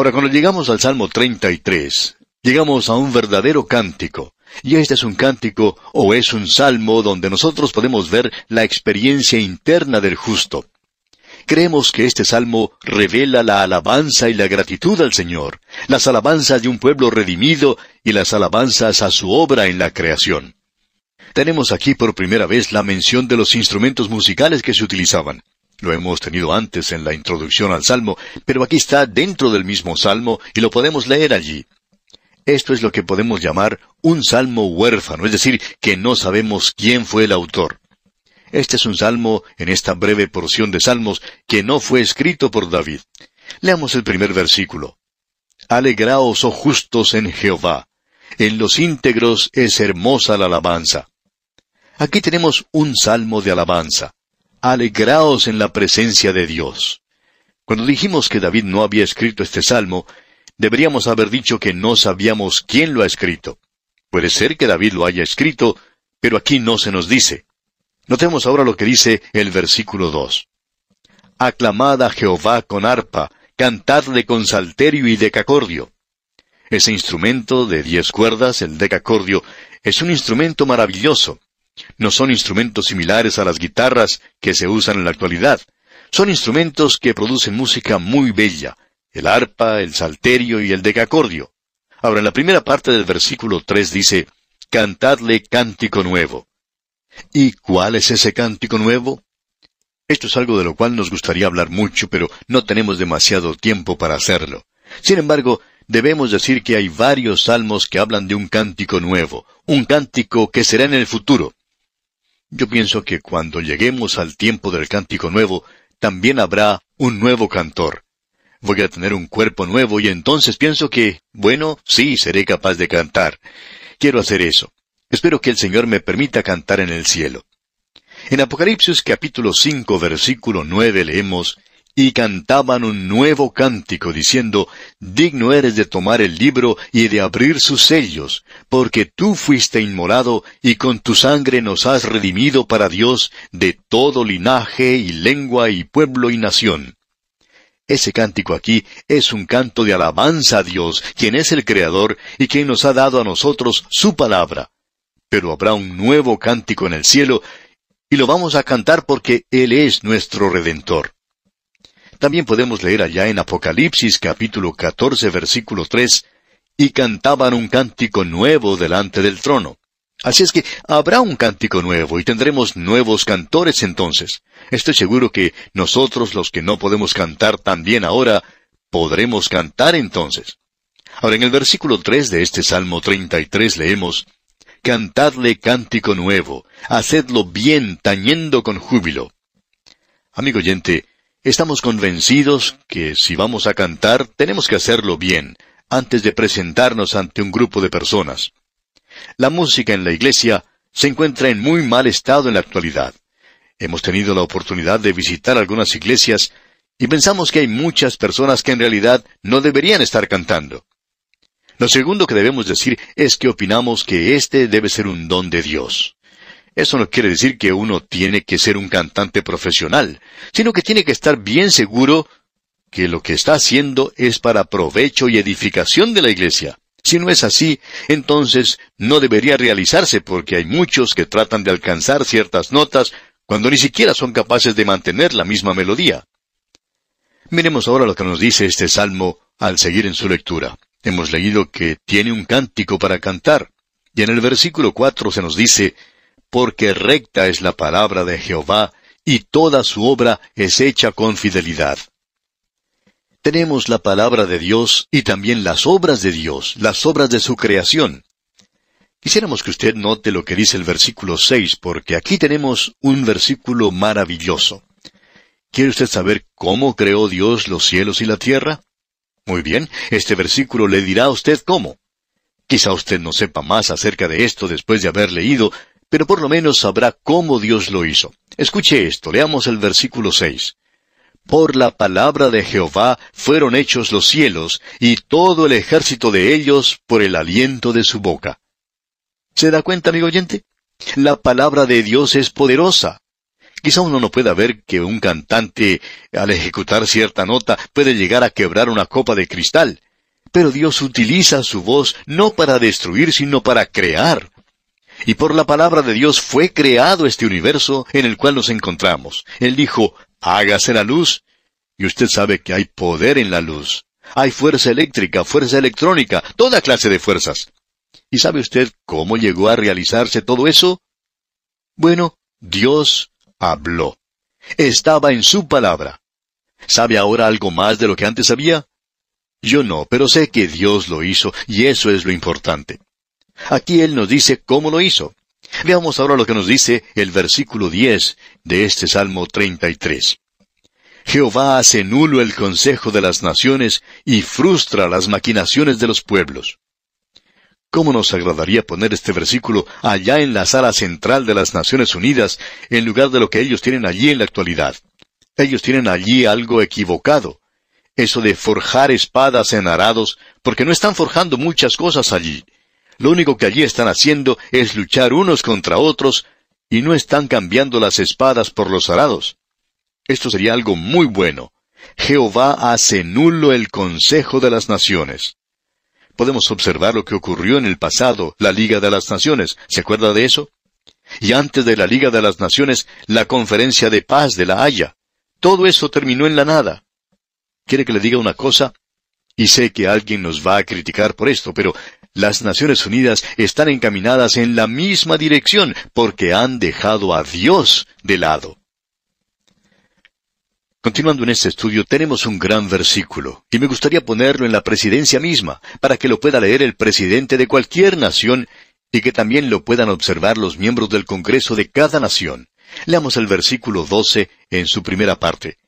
Ahora, cuando llegamos al Salmo 33, llegamos a un verdadero cántico. Y este es un cántico o es un salmo donde nosotros podemos ver la experiencia interna del justo. Creemos que este salmo revela la alabanza y la gratitud al Señor, las alabanzas de un pueblo redimido y las alabanzas a su obra en la creación. Tenemos aquí por primera vez la mención de los instrumentos musicales que se utilizaban. Lo hemos tenido antes en la introducción al Salmo, pero aquí está dentro del mismo Salmo y lo podemos leer allí. Esto es lo que podemos llamar un salmo huérfano, es decir, que no sabemos quién fue el autor. Este es un salmo en esta breve porción de salmos que no fue escrito por David. Leamos el primer versículo. Alegraos, oh justos, en Jehová. En los íntegros es hermosa la alabanza. Aquí tenemos un salmo de alabanza. Alegraos en la presencia de Dios. Cuando dijimos que David no había escrito este salmo, deberíamos haber dicho que no sabíamos quién lo ha escrito. Puede ser que David lo haya escrito, pero aquí no se nos dice. Notemos ahora lo que dice el versículo 2. Aclamad a Jehová con arpa, cantadle con salterio y decacordio. Ese instrumento de diez cuerdas, el decacordio, es un instrumento maravilloso. No son instrumentos similares a las guitarras que se usan en la actualidad. Son instrumentos que producen música muy bella, el arpa, el salterio y el decacordio. Ahora, en la primera parte del versículo tres dice, Cantadle cántico nuevo. ¿Y cuál es ese cántico nuevo? Esto es algo de lo cual nos gustaría hablar mucho, pero no tenemos demasiado tiempo para hacerlo. Sin embargo, debemos decir que hay varios salmos que hablan de un cántico nuevo, un cántico que será en el futuro. Yo pienso que cuando lleguemos al tiempo del cántico nuevo, también habrá un nuevo cantor voy a tener un cuerpo nuevo y entonces pienso que, bueno, sí, seré capaz de cantar. Quiero hacer eso. Espero que el Señor me permita cantar en el cielo. En Apocalipsis capítulo 5 versículo 9 leemos, y cantaban un nuevo cántico diciendo, Digno eres de tomar el libro y de abrir sus sellos, porque tú fuiste inmolado y con tu sangre nos has redimido para Dios de todo linaje y lengua y pueblo y nación. Ese cántico aquí es un canto de alabanza a Dios, quien es el Creador y quien nos ha dado a nosotros su palabra. Pero habrá un nuevo cántico en el cielo, y lo vamos a cantar porque Él es nuestro Redentor. También podemos leer allá en Apocalipsis capítulo 14 versículo 3, y cantaban un cántico nuevo delante del trono. Así es que habrá un cántico nuevo y tendremos nuevos cantores entonces. Estoy seguro que nosotros los que no podemos cantar tan bien ahora, podremos cantar entonces. Ahora en el versículo 3 de este Salmo 33 leemos, Cantadle cántico nuevo, hacedlo bien tañendo con júbilo. Amigo oyente, estamos convencidos que si vamos a cantar tenemos que hacerlo bien, antes de presentarnos ante un grupo de personas. La música en la iglesia se encuentra en muy mal estado en la actualidad. Hemos tenido la oportunidad de visitar algunas iglesias y pensamos que hay muchas personas que en realidad no deberían estar cantando. Lo segundo que debemos decir es que opinamos que este debe ser un don de Dios. Eso no quiere decir que uno tiene que ser un cantante profesional, sino que tiene que estar bien seguro que lo que está haciendo es para provecho y edificación de la iglesia. Si no es así, entonces no debería realizarse porque hay muchos que tratan de alcanzar ciertas notas cuando ni siquiera son capaces de mantener la misma melodía. Miremos ahora lo que nos dice este salmo al seguir en su lectura. Hemos leído que tiene un cántico para cantar, y en el versículo cuatro se nos dice, porque recta es la palabra de Jehová, y toda su obra es hecha con fidelidad tenemos la palabra de Dios y también las obras de Dios, las obras de su creación. Quisiéramos que usted note lo que dice el versículo 6, porque aquí tenemos un versículo maravilloso. ¿Quiere usted saber cómo creó Dios los cielos y la tierra? Muy bien, este versículo le dirá a usted cómo. Quizá usted no sepa más acerca de esto después de haber leído, pero por lo menos sabrá cómo Dios lo hizo. Escuche esto, leamos el versículo 6. Por la palabra de Jehová fueron hechos los cielos, y todo el ejército de ellos por el aliento de su boca. ¿Se da cuenta, amigo oyente? La palabra de Dios es poderosa. Quizá uno no pueda ver que un cantante, al ejecutar cierta nota, puede llegar a quebrar una copa de cristal. Pero Dios utiliza su voz no para destruir, sino para crear. Y por la palabra de Dios fue creado este universo en el cual nos encontramos. Él dijo, hágase la luz. Y usted sabe que hay poder en la luz. Hay fuerza eléctrica, fuerza electrónica, toda clase de fuerzas. ¿Y sabe usted cómo llegó a realizarse todo eso? Bueno, Dios habló. Estaba en su palabra. ¿Sabe ahora algo más de lo que antes sabía? Yo no, pero sé que Dios lo hizo, y eso es lo importante. Aquí Él nos dice cómo lo hizo. Veamos ahora lo que nos dice el versículo 10 de este Salmo 33. Jehová hace nulo el consejo de las naciones y frustra las maquinaciones de los pueblos. ¿Cómo nos agradaría poner este versículo allá en la sala central de las Naciones Unidas, en lugar de lo que ellos tienen allí en la actualidad? Ellos tienen allí algo equivocado. Eso de forjar espadas en arados, porque no están forjando muchas cosas allí. Lo único que allí están haciendo es luchar unos contra otros, y no están cambiando las espadas por los arados. Esto sería algo muy bueno. Jehová hace nulo el consejo de las naciones podemos observar lo que ocurrió en el pasado, la Liga de las Naciones. ¿Se acuerda de eso? Y antes de la Liga de las Naciones, la Conferencia de Paz de la Haya. Todo eso terminó en la nada. ¿Quiere que le diga una cosa? Y sé que alguien nos va a criticar por esto, pero las Naciones Unidas están encaminadas en la misma dirección porque han dejado a Dios de lado. Continuando en este estudio, tenemos un gran versículo, y me gustaría ponerlo en la presidencia misma, para que lo pueda leer el presidente de cualquier nación y que también lo puedan observar los miembros del Congreso de cada nación. Leamos el versículo 12 en su primera parte.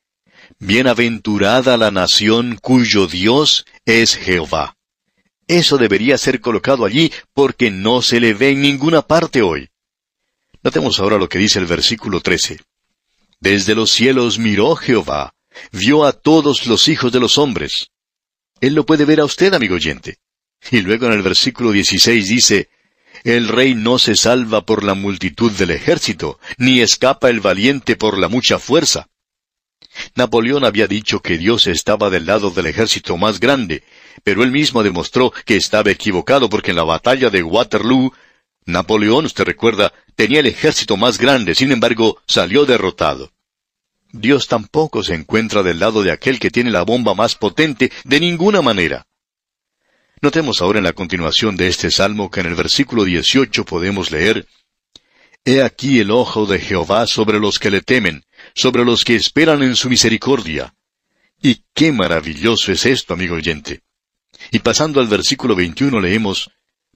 Bienaventurada la nación cuyo Dios es Jehová. Eso debería ser colocado allí porque no se le ve en ninguna parte hoy. Notemos ahora lo que dice el versículo 13. Desde los cielos miró Jehová, vio a todos los hijos de los hombres. Él lo puede ver a usted, amigo oyente. Y luego en el versículo 16 dice, El rey no se salva por la multitud del ejército, ni escapa el valiente por la mucha fuerza. Napoleón había dicho que Dios estaba del lado del ejército más grande, pero él mismo demostró que estaba equivocado porque en la batalla de Waterloo Napoleón, usted recuerda, tenía el ejército más grande, sin embargo, salió derrotado. Dios tampoco se encuentra del lado de aquel que tiene la bomba más potente de ninguna manera. Notemos ahora en la continuación de este salmo que en el versículo 18 podemos leer, He aquí el ojo de Jehová sobre los que le temen, sobre los que esperan en su misericordia. Y qué maravilloso es esto, amigo oyente. Y pasando al versículo 21 leemos,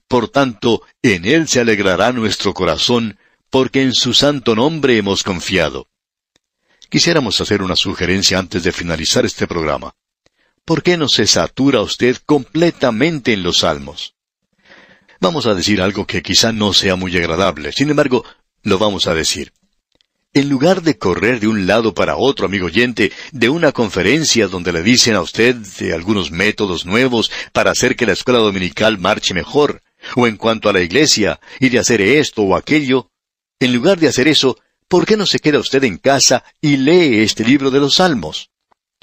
por tanto, en Él se alegrará nuestro corazón, porque en su santo nombre hemos confiado. Quisiéramos hacer una sugerencia antes de finalizar este programa. ¿Por qué no se satura usted completamente en los salmos? Vamos a decir algo que quizá no sea muy agradable, sin embargo, lo vamos a decir. En lugar de correr de un lado para otro, amigo oyente, de una conferencia donde le dicen a usted de algunos métodos nuevos para hacer que la escuela dominical marche mejor, o en cuanto a la iglesia, y de hacer esto o aquello, en lugar de hacer eso, ¿por qué no se queda usted en casa y lee este libro de los Salmos?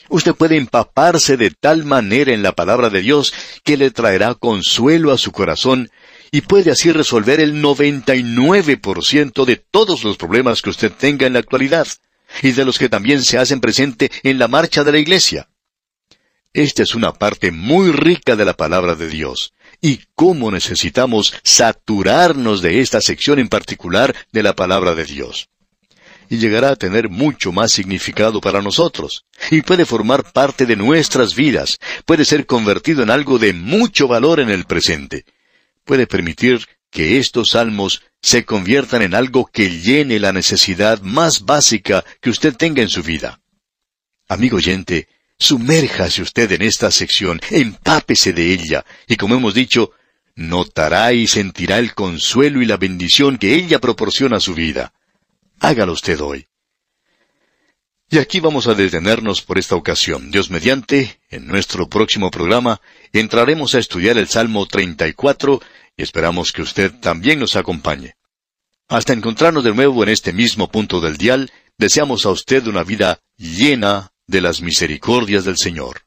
Usted puede empaparse de tal manera en la palabra de Dios que le traerá consuelo a su corazón y puede así resolver el 99% de todos los problemas que usted tenga en la actualidad y de los que también se hacen presente en la marcha de la iglesia. Esta es una parte muy rica de la palabra de Dios, y cómo necesitamos saturarnos de esta sección en particular de la palabra de Dios. Y llegará a tener mucho más significado para nosotros, y puede formar parte de nuestras vidas, puede ser convertido en algo de mucho valor en el presente. Puede permitir que estos salmos se conviertan en algo que llene la necesidad más básica que usted tenga en su vida. Amigo oyente, Sumérjase usted en esta sección, empápese de ella, y como hemos dicho, notará y sentirá el consuelo y la bendición que ella proporciona a su vida. Hágalo usted hoy. Y aquí vamos a detenernos por esta ocasión. Dios mediante, en nuestro próximo programa, entraremos a estudiar el Salmo 34 y esperamos que usted también nos acompañe. Hasta encontrarnos de nuevo en este mismo punto del dial, deseamos a usted una vida llena de las misericordias del Señor.